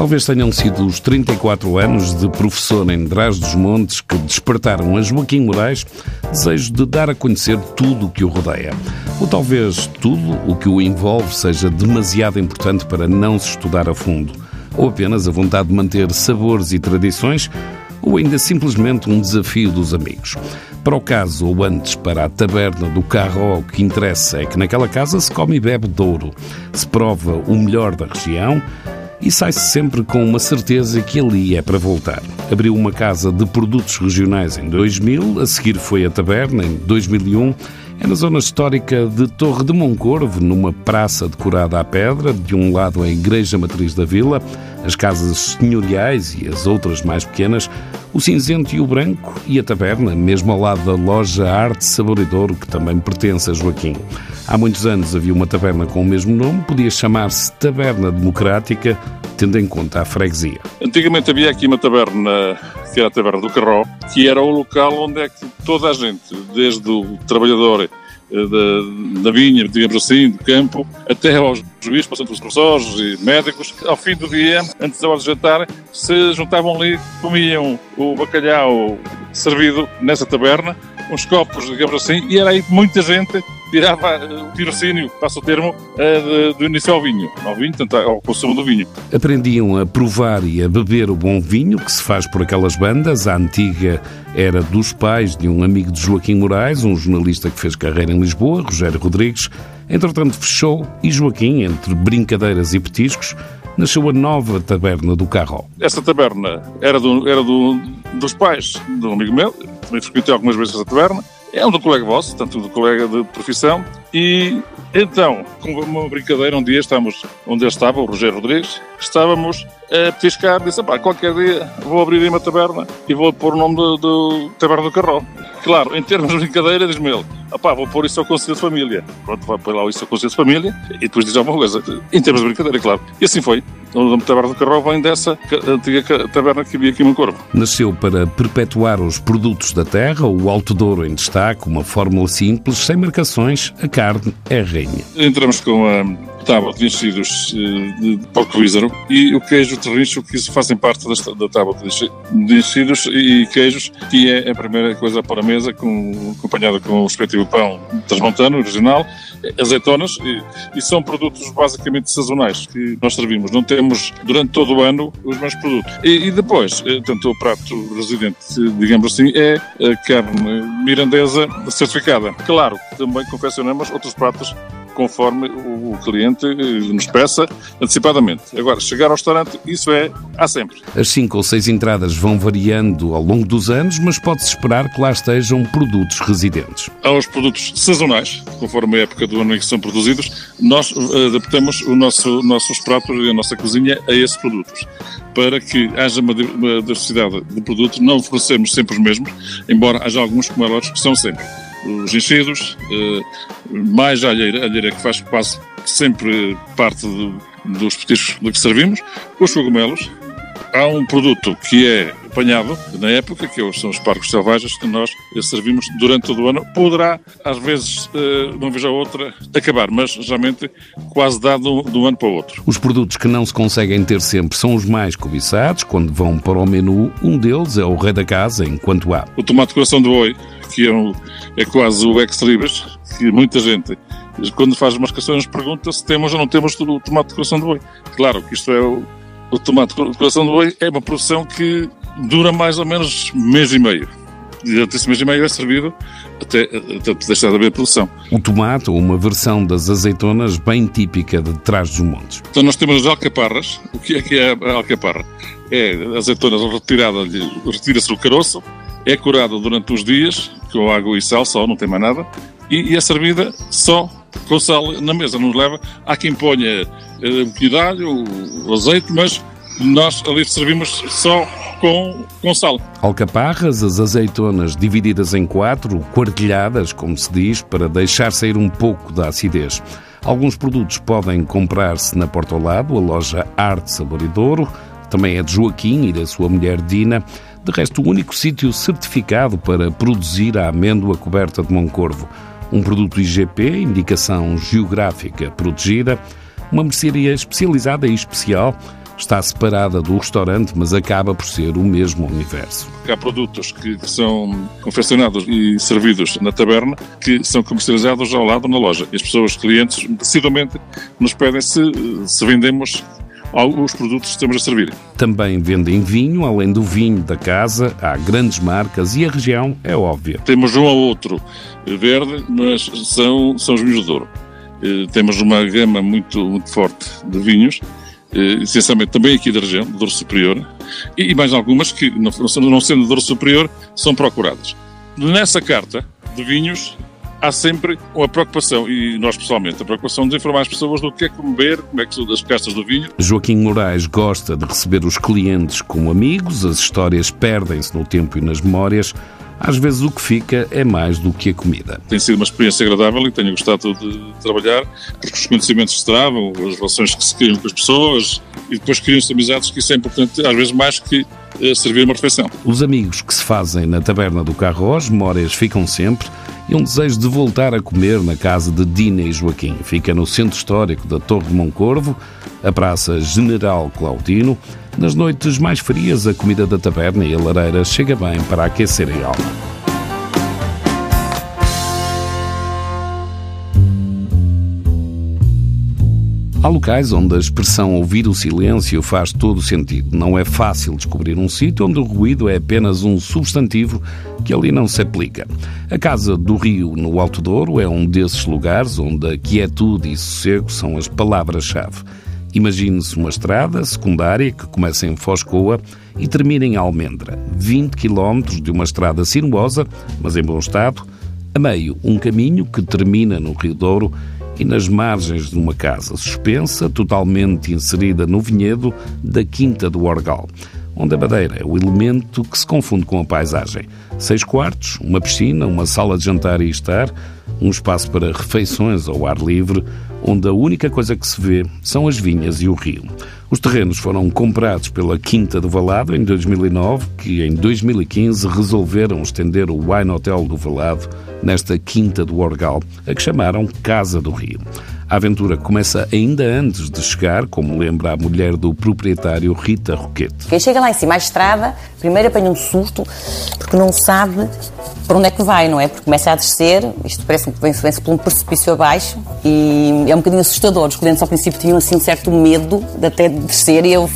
Talvez tenham sido os 34 anos de professor em Drás dos Montes que despertaram a Joaquim Moraes desejo de dar a conhecer tudo o que o rodeia. Ou talvez tudo o que o envolve seja demasiado importante para não se estudar a fundo. Ou apenas a vontade de manter sabores e tradições, ou ainda simplesmente um desafio dos amigos. Para o caso, ou antes para a taberna do Carro, o que interessa é que naquela casa se come e bebe douro, se prova o melhor da região e sai-se sempre com uma certeza que ali é para voltar. Abriu uma casa de produtos regionais em 2000, a seguir foi a taberna em 2001. É na zona histórica de Torre de Moncorvo, numa praça decorada à pedra, de um lado a Igreja Matriz da Vila, as casas senhoriais e as outras mais pequenas, o cinzento e o branco e a taberna, mesmo ao lado da loja Arte Saboridor, que também pertence a Joaquim. Há muitos anos havia uma taberna com o mesmo nome, podia chamar-se Taberna Democrática, tendo em conta a freguesia. Antigamente havia aqui uma taberna, que era a Taberna do Carró, que era o local onde é que toda a gente, desde o trabalhador eh, da, vinha, digamos assim, do campo, até aos juízes, passando pelos professores e médicos. Ao fim do dia, antes da hora de jantar, se juntavam ali, comiam o bacalhau servido nessa taberna, uns copos, digamos assim, e era aí muita gente tirava eh, o tirocínio, passa o termo, eh, do início ao vinho, ao vinho, portanto, ao consumo do vinho. Aprendiam a provar e a beber o bom vinho que se faz por aquelas bandas. A antiga era dos pais de um amigo de Joaquim Moraes, um jornalista que fez carreira em Lisboa, Rogério Rodrigues. Entretanto, fechou e Joaquim, entre brincadeiras e petiscos, nasceu a nova taberna do Carro. Essa taberna era, do, era do, dos pais de um amigo meu, também frequentei algumas vezes essa taberna, é um do colega vosso, tanto do colega de profissão, e então, com uma brincadeira, um dia estávamos onde ele estava, o Rogério Rodrigues, estávamos a petiscar, disse, pá, qualquer dia vou abrir uma taberna e vou pôr o nome do, do Taberna do Carró. Claro, em termos de brincadeira, diz-me ele, vou pôr isso ao Conselho de Família. Pronto, vai pôr lá isso ao Conselho de Família e depois diz alguma coisa. Em termos de brincadeira, claro. E assim foi. O nome Taberna do Carró vem dessa antiga taberna que havia aqui no Corvo. Nasceu para perpetuar os produtos da terra, o Alto Douro em destaque, uma fórmula simples, sem marcações, a carne é rainha. Entramos com a tábua de enchidos eh, de porco vízaro e o queijo terrincho que fazem parte da tábua de enchidos e queijos, que é a primeira coisa para a mesa, com, acompanhada com o respectivo pão transmontano, original, azeitonas, e, e, são produtos basicamente sazonais que nós servimos. Não temos durante todo o ano os mesmos produtos. E, e depois, eh, tanto o prato residente, digamos assim, é a carne mirandesa certificada. Claro, também confeccionamos outros pratos conforme o cliente eh, nos peça antecipadamente. Agora, chegar ao restaurante, isso é há sempre. As cinco ou seis entradas vão variando ao longo dos anos, mas pode-se esperar que lá estejam produtos residentes. Há os produtos sazonais, conforme a época do ano em que são produzidos, nós eh, adaptamos o nosso, nossos pratos e a nossa cozinha a esses produtos para que haja uma diversidade de produtos. Não oferecemos sempre os mesmos, embora haja alguns comelotes que são sempre os enchidos, eh, mais a alheira, a alheira que faz quase sempre parte do, dos petiscos do que servimos, os cogumelos. Há um produto que é apanhado na época, que são os parcos selvagens, que nós servimos durante todo o ano. Poderá, às vezes, eh, uma vez ou outra, acabar, mas geralmente quase dado de um ano para o outro. Os produtos que não se conseguem ter sempre são os mais cobiçados. Quando vão para o menu, um deles é o rei da casa, enquanto há. O tomate coração de boi, que é, um, é quase o ex-libris, que muita gente quando faz questões pergunta se temos ou não temos o tomate de coração de boi. Claro que isto é o, o tomate de coração de boi é uma produção que dura mais ou menos mês e meio. Durante esse mês e meio é servido até, até deixar de haver produção. O tomate, uma versão das azeitonas bem típica de trás dos montes. Então nós temos as alcaparras. O que é que é a alcaparra? É azeitonas retirada, retira-se o caroço, é curada durante uns dias com água e sal só, não tem mais nada, e, e é servida só com sal na mesa. Não leva. Há quem ponha uh, um de alho, o azeite, mas nós ali servimos só com, com sal. Alcaparras, as azeitonas divididas em quatro, quartilhadas, como se diz, para deixar sair um pouco da acidez. Alguns produtos podem comprar-se na Porta ao Lado, a loja Arte Saboridouro, também é de Joaquim e da sua mulher Dina. De resto, o único sítio certificado para produzir a amêndoa coberta de Moncorvo. Um produto IGP, indicação geográfica protegida, uma mercearia especializada e especial está separada do restaurante, mas acaba por ser o mesmo universo. Há produtos que, são confeccionados e servidos na taberna que são comercializados ao lado na loja. E as pessoas, clientes, decididamente nos pedem se, se vendemos os produtos que estamos a servir. Também vendem vinho, além do vinho da casa, há grandes marcas e a região é óbvia. Temos um ou outro verde, mas são, são os vinhos de Douro. Eh, temos uma gama muito, muito forte de vinhos, essencialmente também aqui da região, do Douro Superior, e mais algumas que, não sendo do Douro Superior, são procuradas. Nessa carta de vinhos há sempre uma preocupação, e nós pessoalmente, a preocupação de informar as pessoas do que é comer, como é que são as castas do vinho. Joaquim Moraes gosta de receber os clientes como amigos, as histórias perdem-se no tempo e nas memórias. Às vezes o que fica é mais do que a comida. Tem sido uma experiência agradável e tenho gostado de trabalhar, porque os conhecimentos se travam, as relações que se criam com as pessoas e depois criam-se amizades, que isso é importante, às vezes mais que eh, servir uma refeição. Os amigos que se fazem na taberna do Carro, as memórias ficam sempre e um desejo de voltar a comer na casa de Dina e Joaquim. Fica no centro histórico da Torre de Moncorvo, a Praça General Claudino. Nas noites mais frias, a comida da taberna e a lareira chega bem para aquecer a alma. Há locais onde a expressão ouvir o silêncio faz todo o sentido. Não é fácil descobrir um sítio onde o ruído é apenas um substantivo que ali não se aplica. A Casa do Rio, no Alto Douro, é um desses lugares onde a quietude e sossego são as palavras-chave. Imagine-se uma estrada secundária que começa em Foscoa e termina em Almendra. 20 quilómetros de uma estrada sinuosa, mas em bom estado. A meio, um caminho que termina no Rio Douro e nas margens de uma casa suspensa, totalmente inserida no vinhedo da Quinta do Orgal, onde a madeira é o elemento que se confunde com a paisagem. Seis quartos, uma piscina, uma sala de jantar e estar, um espaço para refeições ao ar livre, onde a única coisa que se vê são as vinhas e o rio. Os terrenos foram comprados pela Quinta do Valado em 2009, que em 2015 resolveram estender o Wine Hotel do Valado nesta Quinta do Orgal, a que chamaram Casa do Rio. A aventura começa ainda antes de chegar, como lembra a mulher do proprietário Rita Roquete. Quem chega lá em cima à estrada, primeiro apanha um susto, porque não sabe para onde é que vai, não é? Porque começa a descer, isto parece que vem-se por um precipício abaixo e é um bocadinho assustador. Os clientes ao princípio tinham assim um certo medo de até descer e eu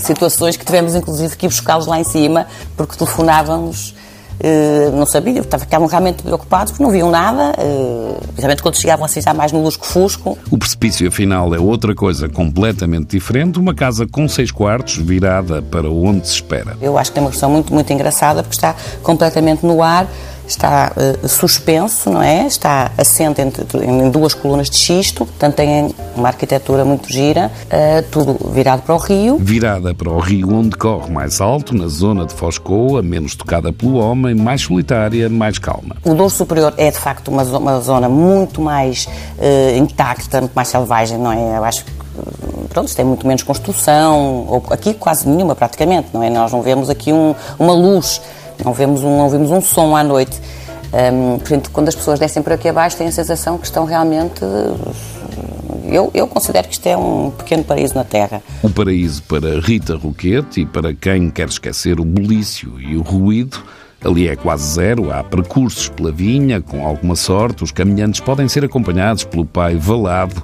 situações que tivemos inclusive que ir buscá-los lá em cima porque telefonávamos Uh, não sabia, ficavam realmente preocupados porque não viam nada, uh, principalmente quando chegavam assim já mais no lusco-fusco. O precipício, afinal, é outra coisa completamente diferente, uma casa com seis quartos virada para onde se espera. Eu acho que tem uma questão muito, muito engraçada porque está completamente no ar está uh, suspenso, não é? Está assente entre, em duas colunas de xisto, portanto tem uma arquitetura muito gira, uh, tudo virado para o rio. Virada para o rio onde corre mais alto, na zona de Foscoa, menos tocada pelo homem, mais solitária, mais calma. O Douro Superior é de facto uma, uma zona muito mais uh, intacta, muito mais selvagem, não é? Eu acho que pronto, tem muito menos construção, ou aqui quase nenhuma praticamente, não é? Nós não vemos aqui um, uma luz não vemos um, não vemos um som à noite. Um, portanto, quando as pessoas descem por aqui abaixo, têm a sensação que estão realmente. Eu, eu considero que isto é um pequeno paraíso na Terra. O paraíso para Rita Roquete e para quem quer esquecer o bulício e o ruído. Ali é quase zero, há percursos pela vinha, com alguma sorte, os caminhantes podem ser acompanhados pelo pai Valado,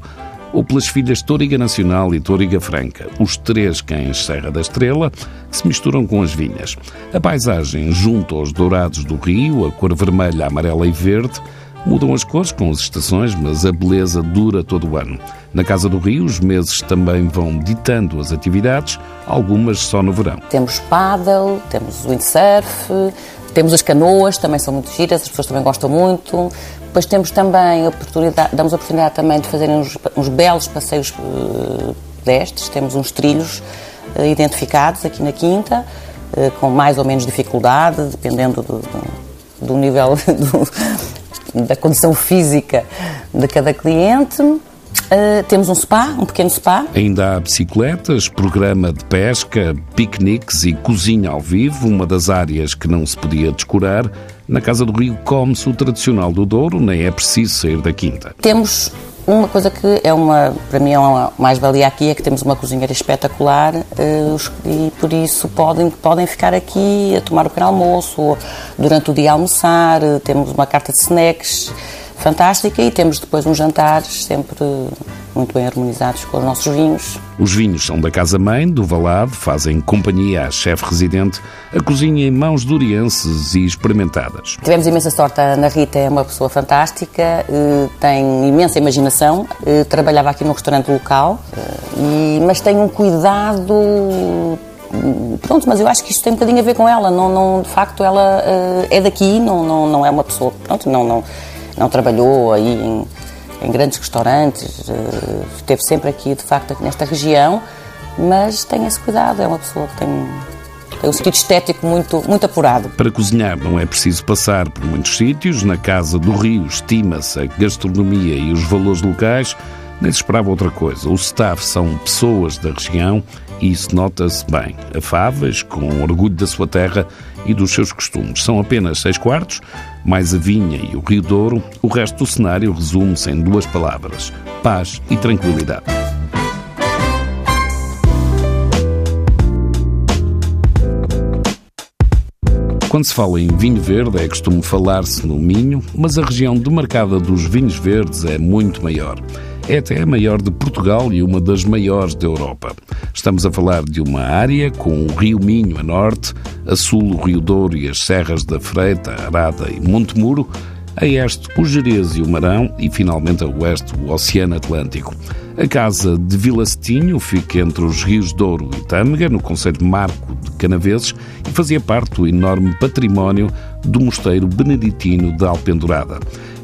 ou pelas filhas Toriga Nacional e Toriga Franca, os três cães Serra da Estrela, que se misturam com as vinhas. A paisagem junto aos dourados do rio, a cor vermelha, amarela e verde, Mudam as cores com as estações, mas a beleza dura todo o ano. Na Casa do Rio, os meses também vão ditando as atividades, algumas só no verão. Temos paddle, temos windsurf, temos as canoas, também são muito giras, as pessoas também gostam muito. Depois temos também a oportunidade, damos a oportunidade também de fazerem uns, uns belos passeios pedestres, temos uns trilhos uh, identificados aqui na Quinta, uh, com mais ou menos dificuldade, dependendo do, do, do nível do, da condição física de cada cliente. Uh, temos um spa, um pequeno spa. Ainda há bicicletas, programa de pesca, piqueniques e cozinha ao vivo, uma das áreas que não se podia descurar. Na Casa do Rio come-se o tradicional do Douro, nem é preciso sair da quinta. Temos Uma coisa que é uma, para mim, é uma mais-valia aqui é que temos uma cozinheira espetacular uh, e por isso podem, podem ficar aqui a tomar o pequeno almoço ou durante o dia almoçar. Uh, temos uma carta de snacks fantástica e temos depois uns jantares sempre muito bem harmonizados com os nossos vinhos. Os vinhos são da casa-mãe, do Valado, fazem companhia à chefe residente, a cozinha em mãos durienses e experimentadas. Tivemos imensa sorte, a Ana Rita é uma pessoa fantástica, eh, tem imensa imaginação, eh, trabalhava aqui no restaurante local, eh, mas tem um cuidado pronto, mas eu acho que isto tem um bocadinho a ver com ela. Não, não, de facto, ela uh, é daqui, não, não, não é uma pessoa, pronto, não, não, não trabalhou aí em, em grandes restaurantes, uh, esteve sempre aqui, de facto, nesta região, mas tem esse cuidado, é uma pessoa que tem, tem um sentido estético muito, muito apurado. Para cozinhar não é preciso passar por muitos sítios, na Casa do Rio estima-se a gastronomia e os valores locais, nem se esperava outra coisa. O staff são pessoas da região e isso nota-se bem. Afáveis, com orgulho da sua terra e dos seus costumes. São apenas seis quartos, mais a vinha e o Rio Douro. O resto do cenário resume-se em duas palavras: paz e tranquilidade. Quando se fala em vinho verde, é costume falar-se no Minho, mas a região demarcada dos vinhos verdes é muito maior. É até a maior de Portugal e uma das maiores da Europa. Estamos a falar de uma área com o Rio Minho a norte, a sul o Rio Douro e as serras da Freita, Arada e Monte Muro, a este o Jerez e o Marão e finalmente a oeste o Oceano Atlântico. A casa de Vila Cetinho fica entre os rios Douro e Tâmega, no Conselho Marco de Canaveses, e fazia parte do enorme património do Mosteiro Beneditino de Alpendurada.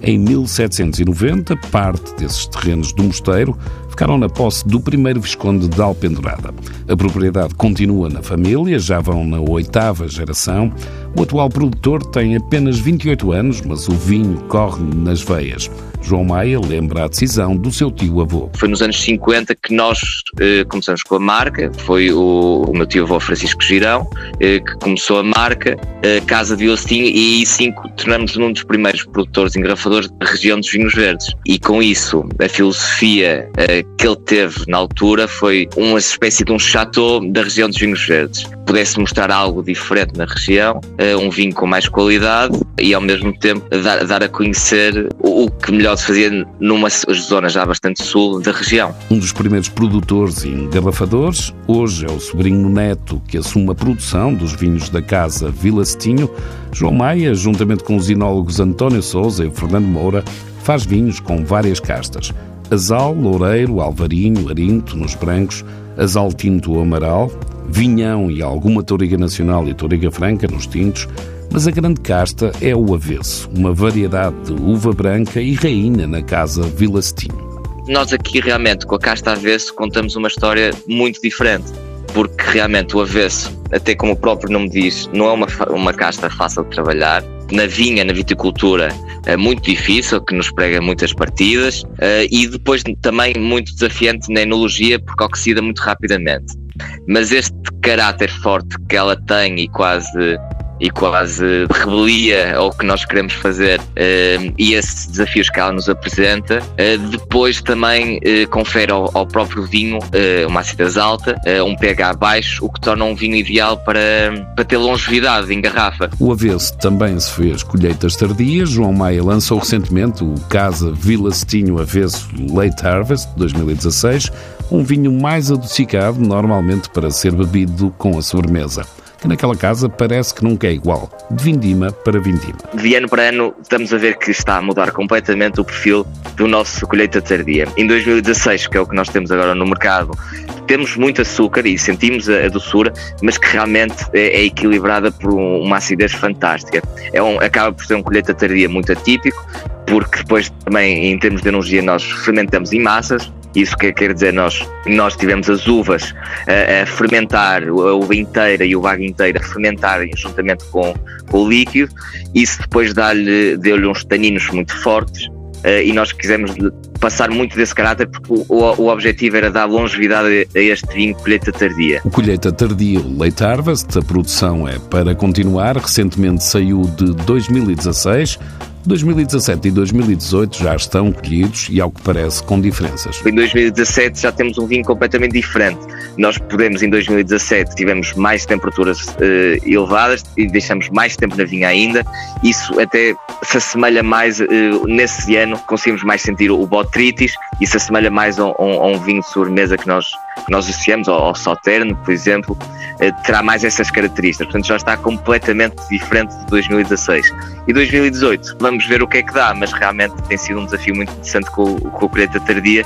Em 1790, parte desses terrenos do mosteiro ficaram na posse do primeiro Visconde de Alpendurada. A propriedade continua na família, já vão na oitava geração. O atual produtor tem apenas 28 anos, mas o vinho corre nas veias. João Maia lembra a decisão do seu tio-avô. Foi nos anos 50 que nós eh, começamos com a marca, foi o, o meu tio-avô Francisco Girão eh, que começou a marca, eh, Casa de Ostinho, e aí sim tornamos um dos primeiros produtores engrafadores da região dos vinhos verdes. E com isso, a filosofia eh, que ele teve na altura foi uma espécie de um chateau da região dos vinhos verdes. Pudesse mostrar algo diferente na região, eh, um vinho com mais qualidade e ao mesmo tempo dar, dar a conhecer o, que melhor se fazia numa zona já bastante sul da região. Um dos primeiros produtores e engarrafadores, hoje é o sobrinho neto que assume a produção dos vinhos da casa Vila Cetinho. João Maia, juntamente com os enólogos António Souza e Fernando Moura, faz vinhos com várias castas. Azal, Loureiro, Alvarinho, Arinto, nos brancos, Azal Tinto ou Amaral, Vinhão e alguma Toriga Nacional e Toriga Franca nos tintos, mas a grande casta é o avesso, uma variedade de uva branca e rainha na casa Vila. Nós aqui realmente com a casta avesso contamos uma história muito diferente, porque realmente o avesso, até como o próprio nome diz, não é uma, uma casta fácil de trabalhar. Na vinha, na viticultura, é muito difícil, que nos prega muitas partidas, eh, e depois também muito desafiante na enologia, porque oxida muito rapidamente. Mas este caráter forte que ela tem e quase e quase rebelia ao que nós queremos fazer uh, e esses desafios que ela nos apresenta. Uh, depois também uh, confere ao, ao, próprio vinho uma acidez alta, um pH baixo, o que torna um vinho ideal para, para ter longevidade em garrafa. O avesso também se fez colheitas tardias. João Maia lançou recentemente o Casa Vila Cetinho Avesso Late Harvest 2016, um vinho mais adocicado, normalmente para ser bebido com a sobremesa que naquela casa parece que nunca é igual, de vindima para vindima. De ano para ano estamos a ver que está a mudar completamente o perfil do nosso colheita tardia. Em 2016, que é o que nós temos agora no mercado, temos muito açúcar e sentimos a, doçura, mas que realmente é, é equilibrada por uma acidez fantástica. É um, acaba por ser um colheita tardia muito atípico, porque depois também em termos de energia nós fermentamos em massas, isso que quer dizer, nós, nós tivemos as uvas a, a fermentar, a uva inteira e o bago inteiro a fermentarem juntamente com, com o líquido, isso depois deu-lhe deu uns taninos muito fortes Uh, e nós quisemos passar muito desse caráter porque o, o, objetivo era dar longevidade a este vinho colheita tardia. O colheita tardia, o Late Harvest, a produção é para continuar, recentemente saiu de 2016, 2017 e 2018 já estão colhidos e, ao que parece, com diferenças. Em 2017 já temos um vinho completamente diferente. Nós podemos, em 2017, tivemos mais temperaturas uh, elevadas e deixamos mais tempo na vinha ainda. Isso até se assemelha mais, uh, nesse ano, conseguimos mais sentir o botritis e se assemelha mais a, a, a um vinho de sobremesa que nós, que nós associamos, ao, ao por exemplo, uh, terá mais essas características. Portanto, já está completamente diferente de 2016. E 2018, vamos vamos ver o que é que dá, mas realmente tem sido um desafio muito interessante com, com o colheita tardia,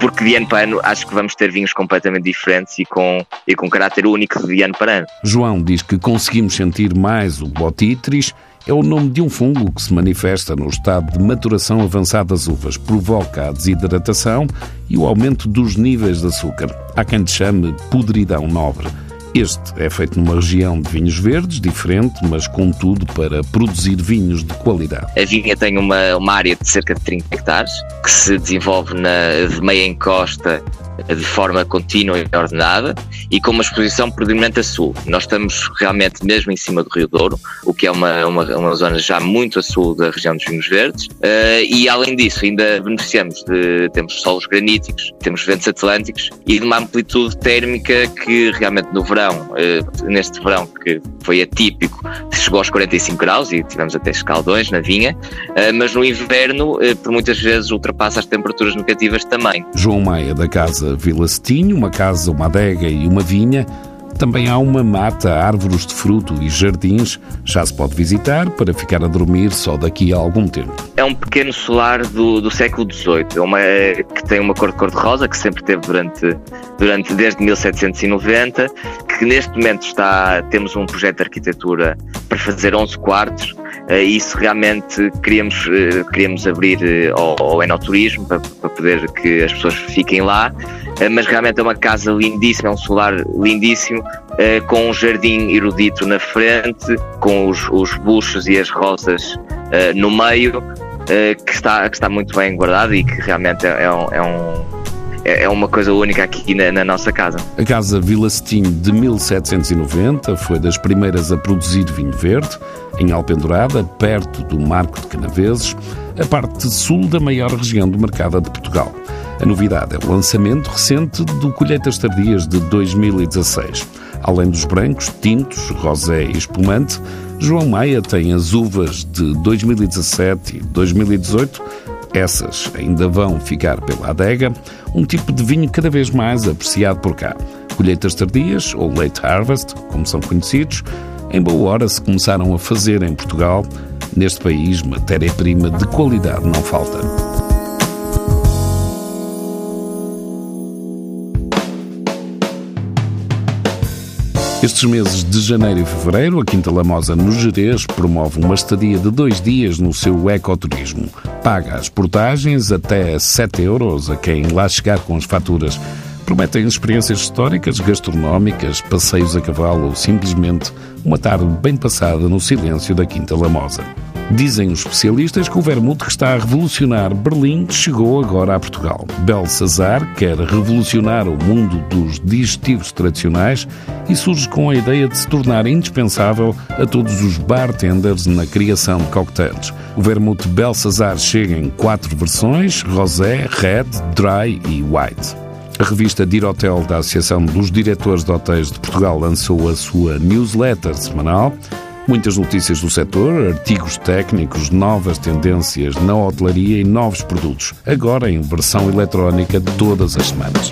porque de ano para ano acho que vamos ter vinhos completamente diferentes e com, e com caráter único de ano para ano. João diz que conseguimos sentir mais o botitris, é o nome de um fungo que se manifesta no estado de maturação avançada das uvas, provoca a desidratação e o aumento dos níveis de açúcar. Há quem te chame podridão nobre. Este é feito numa região de vinhos verdes, diferente, mas contudo para produzir vinhos de qualidade. A vinha tem uma, uma área de cerca de 30 hectares, que se desenvolve na, de meia encosta de forma contínua e ordenada e com uma exposição predominante a sul. Nós estamos realmente mesmo em cima do Rio Douro, o que é uma, uma, uma zona já muito a sul da região dos vinhos verdes uh, e além disso ainda beneficiamos de, temos solos graníticos, temos ventos atlânticos e de uma amplitude térmica que realmente no verão, uh, neste verão que foi atípico, chegou aos 45 graus e tivemos até escaldões na vinha, uh, mas no inverno por muitas vezes ultrapassa as temperaturas negativas também. João Maia da Casa casa Vila Cetinho, uma casa, uma adega e uma vinha. Também há uma mata, árvores de fruto e jardins. Já se pode visitar para ficar a dormir só daqui a algum tempo. É um pequeno solar do, do século XVIII, é uma, que tem uma cor de cor-de-rosa, que sempre teve durante, durante desde 1790, que neste momento está, temos um projeto de arquitetura para fazer 11 quartos, Uh, isso realmente queríamos, uh, queríamos abrir uh, ao, ao enoturismo para, para poder que as pessoas fiquem lá, mas realmente é uma casa lindíssima, é um solar lindíssimo, com um jardim erudito na frente, com os, os buchos e as rosas no meio, que, está, que está muito bem guardado e que realmente é, é um, é um é, é uma coisa única aqui na, na, nossa casa. A Casa Vila Cetim de 1790 foi das primeiras a produzir vinho verde, em Alpendurada, perto do Marco de Canaveses, a parte sul da maior região do mercado de Portugal. A novidade é o lançamento recente do Colheitas Tardias de 2016. Além dos brancos, tintos, rosé e espumante, João Maia tem as uvas de 2017 e 2018 essas ainda vão ficar pela adega, um tipo de vinho cada vez mais apreciado por cá. Colheitas tardias, ou late harvest, como são conhecidos, em boa hora se começaram a fazer em Portugal. Neste país, matéria-prima de qualidade não falta. Estes meses de janeiro e fevereiro, a Quinta Lamosa no Jerez promove uma estadia de dois dias no seu ecoturismo. Paga as portagens até 7 euros a quem lá chegar com as faturas. Prometem experiências históricas, gastronómicas, passeios a cavalo ou simplesmente uma tarde bem passada no silêncio da Quinta Lamosa. Dizem os especialistas que o vermute que está a revolucionar Berlim chegou agora a Portugal. Belsazar quer revolucionar o mundo dos digestivos tradicionais e surge com a ideia de se tornar indispensável a todos os bartenders na criação de cocktails. O vermute Belsazar chega em quatro versões: rosé, red, dry e white. A revista Dirotel da Associação dos Diretores de Hotéis de Portugal lançou a sua newsletter semanal Muitas notícias do setor, artigos técnicos, novas tendências na hotelaria e novos produtos, agora em versão eletrónica todas as semanas.